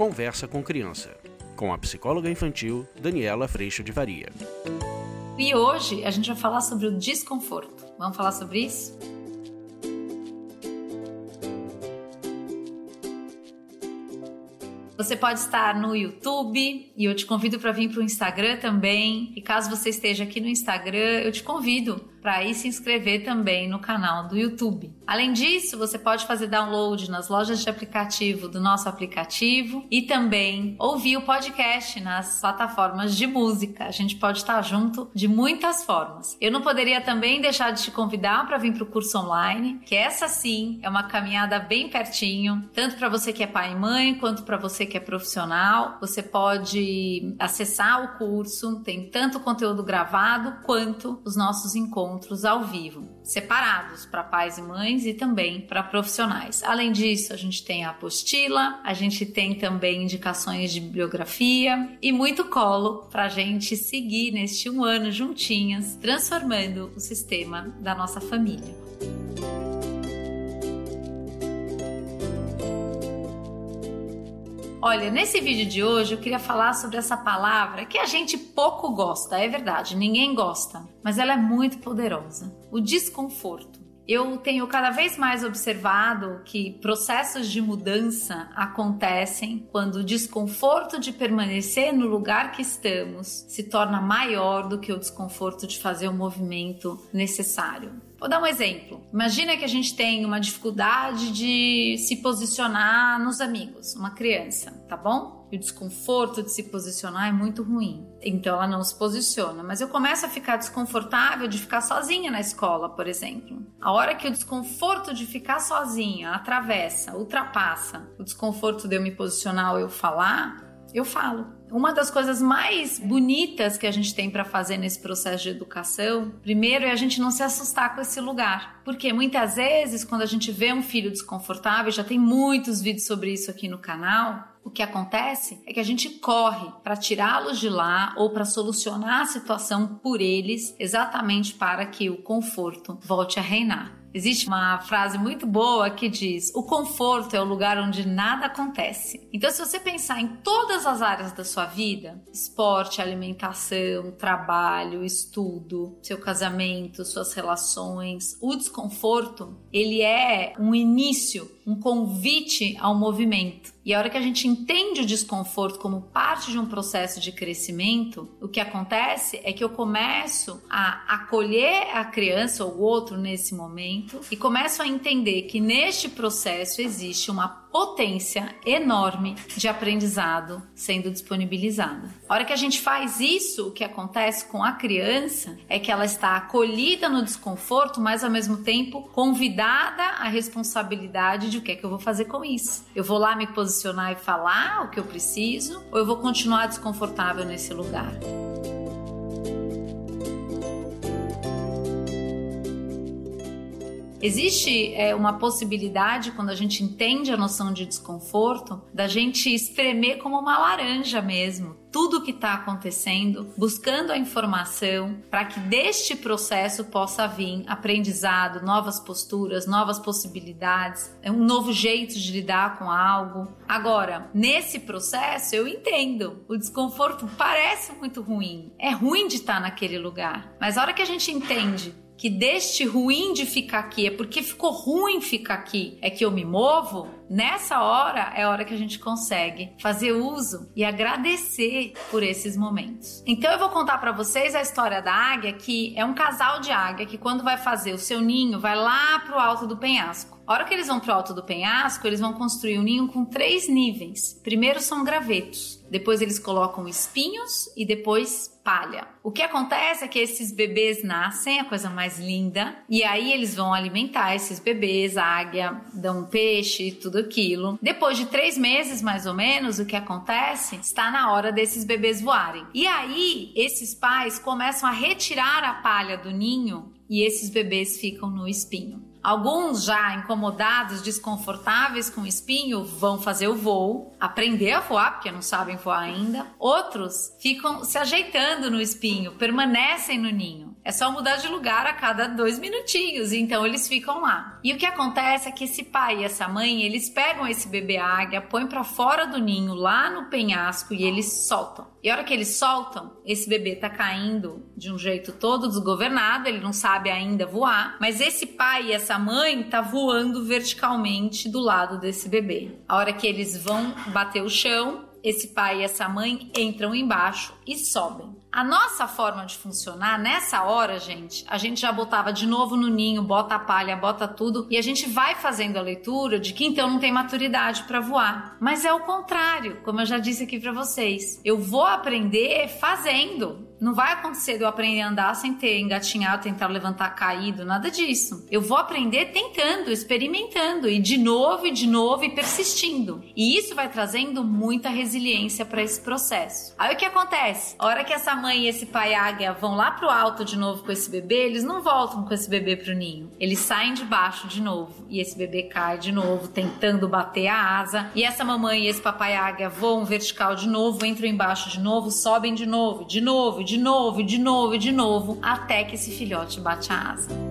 Conversa com Criança, com a psicóloga infantil Daniela Freixo de Varia. E hoje a gente vai falar sobre o desconforto. Vamos falar sobre isso? Você pode estar no YouTube e eu te convido para vir para o Instagram também. E caso você esteja aqui no Instagram, eu te convido para ir se inscrever também no canal do YouTube. Além disso, você pode fazer download nas lojas de aplicativo do nosso aplicativo e também ouvir o podcast nas plataformas de música. A gente pode estar junto de muitas formas. Eu não poderia também deixar de te convidar para vir para o curso online, que essa sim é uma caminhada bem pertinho, tanto para você que é pai e mãe, quanto para você que é profissional. Você pode acessar o curso, tem tanto conteúdo gravado quanto os nossos encontros encontros ao vivo, separados para pais e mães e também para profissionais. Além disso, a gente tem a apostila, a gente tem também indicações de bibliografia e muito colo para a gente seguir neste um ano juntinhas, transformando o sistema da nossa família. Olha, nesse vídeo de hoje eu queria falar sobre essa palavra que a gente pouco gosta, é verdade, ninguém gosta, mas ela é muito poderosa: o desconforto. Eu tenho cada vez mais observado que processos de mudança acontecem quando o desconforto de permanecer no lugar que estamos se torna maior do que o desconforto de fazer o movimento necessário. Vou dar um exemplo. Imagina que a gente tem uma dificuldade de se posicionar nos amigos, uma criança, tá bom? E o desconforto de se posicionar é muito ruim. Então ela não se posiciona. Mas eu começo a ficar desconfortável de ficar sozinha na escola, por exemplo. A hora que o desconforto de ficar sozinha atravessa, ultrapassa o desconforto de eu me posicionar ou eu falar, eu falo. Uma das coisas mais bonitas que a gente tem para fazer nesse processo de educação, primeiro é a gente não se assustar com esse lugar. Porque muitas vezes, quando a gente vê um filho desconfortável, já tem muitos vídeos sobre isso aqui no canal, o que acontece é que a gente corre para tirá-los de lá ou para solucionar a situação por eles, exatamente para que o conforto volte a reinar. Existe uma frase muito boa que diz: o conforto é o lugar onde nada acontece. Então, se você pensar em todas as áreas da sua vida esporte, alimentação, trabalho, estudo, seu casamento, suas relações o desconforto ele é um início, um convite ao movimento. E a hora que a gente entende o desconforto como parte de um processo de crescimento, o que acontece é que eu começo a acolher a criança ou o outro nesse momento e começo a entender que neste processo existe uma potência enorme de aprendizado sendo disponibilizada. A hora que a gente faz isso, o que acontece com a criança é que ela está acolhida no desconforto, mas ao mesmo tempo convidada à responsabilidade de o que é que eu vou fazer com isso. Eu vou lá me posicionar e falar o que eu preciso ou eu vou continuar desconfortável nesse lugar? Existe é, uma possibilidade, quando a gente entende a noção de desconforto, da gente espremer como uma laranja mesmo, tudo o que está acontecendo, buscando a informação para que deste processo possa vir aprendizado, novas posturas, novas possibilidades, um novo jeito de lidar com algo. Agora, nesse processo eu entendo, o desconforto parece muito ruim, é ruim de estar naquele lugar, mas a hora que a gente entende que deste ruim de ficar aqui é porque ficou ruim ficar aqui, é que eu me movo, nessa hora é a hora que a gente consegue fazer uso e agradecer por esses momentos. Então eu vou contar para vocês a história da águia, que é um casal de águia que quando vai fazer o seu ninho, vai lá pro alto do penhasco. A hora que eles vão pro alto do penhasco, eles vão construir um ninho com três níveis. Primeiro são gravetos depois eles colocam espinhos e depois palha. O que acontece é que esses bebês nascem, a coisa mais linda, e aí eles vão alimentar esses bebês, a águia dá um peixe, tudo aquilo. Depois de três meses, mais ou menos, o que acontece? Está na hora desses bebês voarem. E aí, esses pais começam a retirar a palha do ninho e esses bebês ficam no espinho. Alguns já incomodados, desconfortáveis com o espinho, vão fazer o voo, aprender a voar, porque não sabem voar ainda. Outros ficam se ajeitando no espinho, permanecem no ninho. É só mudar de lugar a cada dois minutinhos, então eles ficam lá. E o que acontece é que esse pai e essa mãe, eles pegam esse bebê águia, põem para fora do ninho, lá no penhasco, e eles soltam. E a hora que eles soltam, esse bebê tá caindo de um jeito todo desgovernado, ele não sabe ainda voar, mas esse pai e essa mãe tá voando verticalmente do lado desse bebê. A hora que eles vão bater o chão, esse pai e essa mãe entram embaixo e sobem. A nossa forma de funcionar nessa hora, gente, a gente já botava de novo no ninho, bota a palha, bota tudo e a gente vai fazendo a leitura de que então não tem maturidade para voar. Mas é o contrário, como eu já disse aqui para vocês. Eu vou aprender fazendo. Não vai acontecer de eu aprender a andar sem ter engatinhado, tentar levantar caído, nada disso. Eu vou aprender tentando, experimentando e de novo e de novo e persistindo. E isso vai trazendo muita resiliência para esse processo. Aí o que acontece? A hora que essa mãe e esse pai águia vão lá pro alto de novo com esse bebê, eles não voltam com esse bebê pro ninho. Eles saem de baixo de novo e esse bebê cai de novo, tentando bater a asa. E essa mamãe e esse papai águia voam vertical de novo, entram embaixo de novo, sobem de novo, de novo, de novo, de novo, de novo, até que esse filhote bate a asa.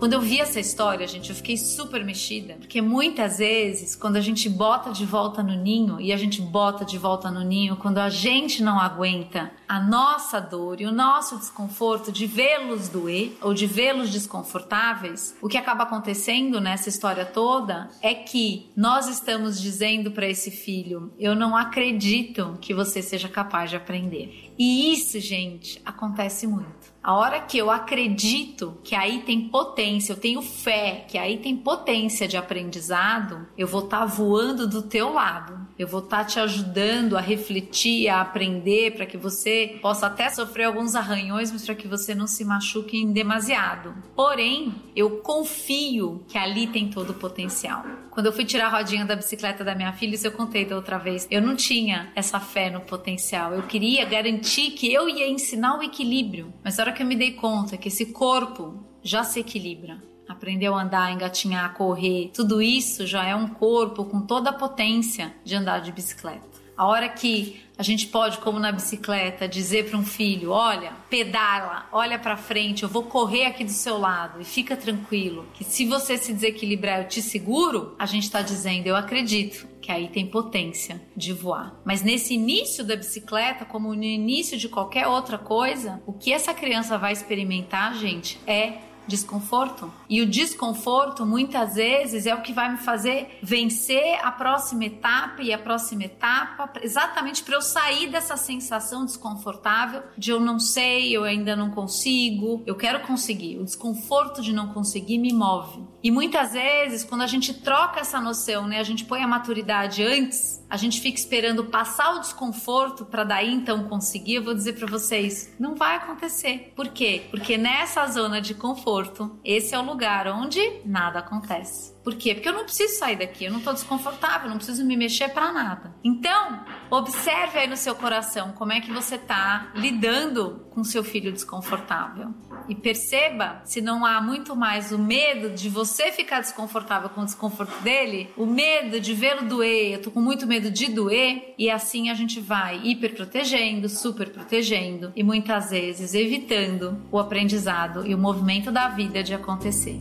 Quando eu vi essa história, gente, eu fiquei super mexida, porque muitas vezes, quando a gente bota de volta no ninho, e a gente bota de volta no ninho, quando a gente não aguenta a nossa dor e o nosso desconforto de vê-los doer ou de vê-los desconfortáveis, o que acaba acontecendo nessa história toda é que nós estamos dizendo para esse filho: eu não acredito que você seja capaz de aprender. E isso, gente, acontece muito. A hora que eu acredito que aí tem potência, eu tenho fé que aí tem potência de aprendizado, eu vou estar tá voando do teu lado. Eu vou estar tá te ajudando a refletir, a aprender para que você possa até sofrer alguns arranhões, mas para que você não se machuque em demasiado. Porém, eu confio que ali tem todo o potencial. Quando eu fui tirar a rodinha da bicicleta da minha filha, isso eu contei da outra vez, eu não tinha essa fé no potencial. Eu queria garantir que eu ia ensinar o equilíbrio. Mas a hora que eu me dei conta que esse corpo já se equilibra, aprendeu a andar, engatinhar, correr, tudo isso já é um corpo com toda a potência de andar de bicicleta. A hora que a gente pode, como na bicicleta, dizer para um filho: olha, pedala, olha para frente, eu vou correr aqui do seu lado e fica tranquilo, que se você se desequilibrar, eu te seguro. A gente está dizendo: eu acredito que aí tem potência de voar. Mas nesse início da bicicleta, como no início de qualquer outra coisa, o que essa criança vai experimentar, gente, é desconforto. E o desconforto, muitas vezes, é o que vai me fazer vencer a próxima etapa e a próxima etapa, exatamente para eu sair dessa sensação desconfortável de eu não sei, eu ainda não consigo, eu quero conseguir. O desconforto de não conseguir me move. E muitas vezes, quando a gente troca essa noção, né, a gente põe a maturidade antes, a gente fica esperando passar o desconforto para daí então conseguir. Eu vou dizer para vocês, não vai acontecer. Por quê? Porque nessa zona de conforto, esse é o lugar onde nada acontece. Por quê? Porque eu não preciso sair daqui, eu não estou desconfortável, não preciso me mexer para nada. Então, observe aí no seu coração como é que você está lidando com seu filho desconfortável. E perceba se não há muito mais o medo de você ficar desconfortável com o desconforto dele, o medo de vê-lo doer, eu tô com muito medo de doer, e assim a gente vai hiper protegendo, super protegendo e muitas vezes evitando o aprendizado e o movimento da vida de acontecer.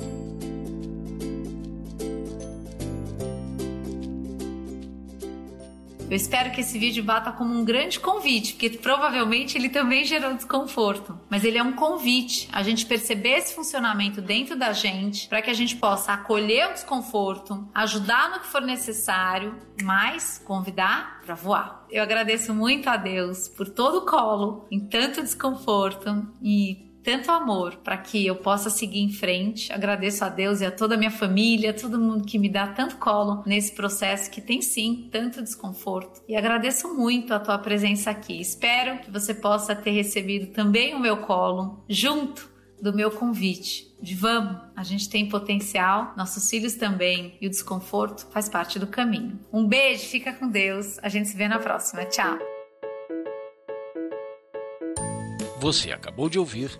Eu espero que esse vídeo bata como um grande convite, porque provavelmente ele também gerou desconforto. Mas ele é um convite a gente perceber esse funcionamento dentro da gente, para que a gente possa acolher o desconforto, ajudar no que for necessário, mas convidar para voar. Eu agradeço muito a Deus por todo o colo, em tanto desconforto e tanto amor para que eu possa seguir em frente. Agradeço a Deus e a toda a minha família, todo mundo que me dá tanto colo nesse processo que tem sim tanto desconforto. E agradeço muito a tua presença aqui. Espero que você possa ter recebido também o meu colo junto do meu convite de vamos, a gente tem potencial, nossos filhos também, e o desconforto faz parte do caminho. Um beijo, fica com Deus, a gente se vê na próxima. Tchau. Você acabou de ouvir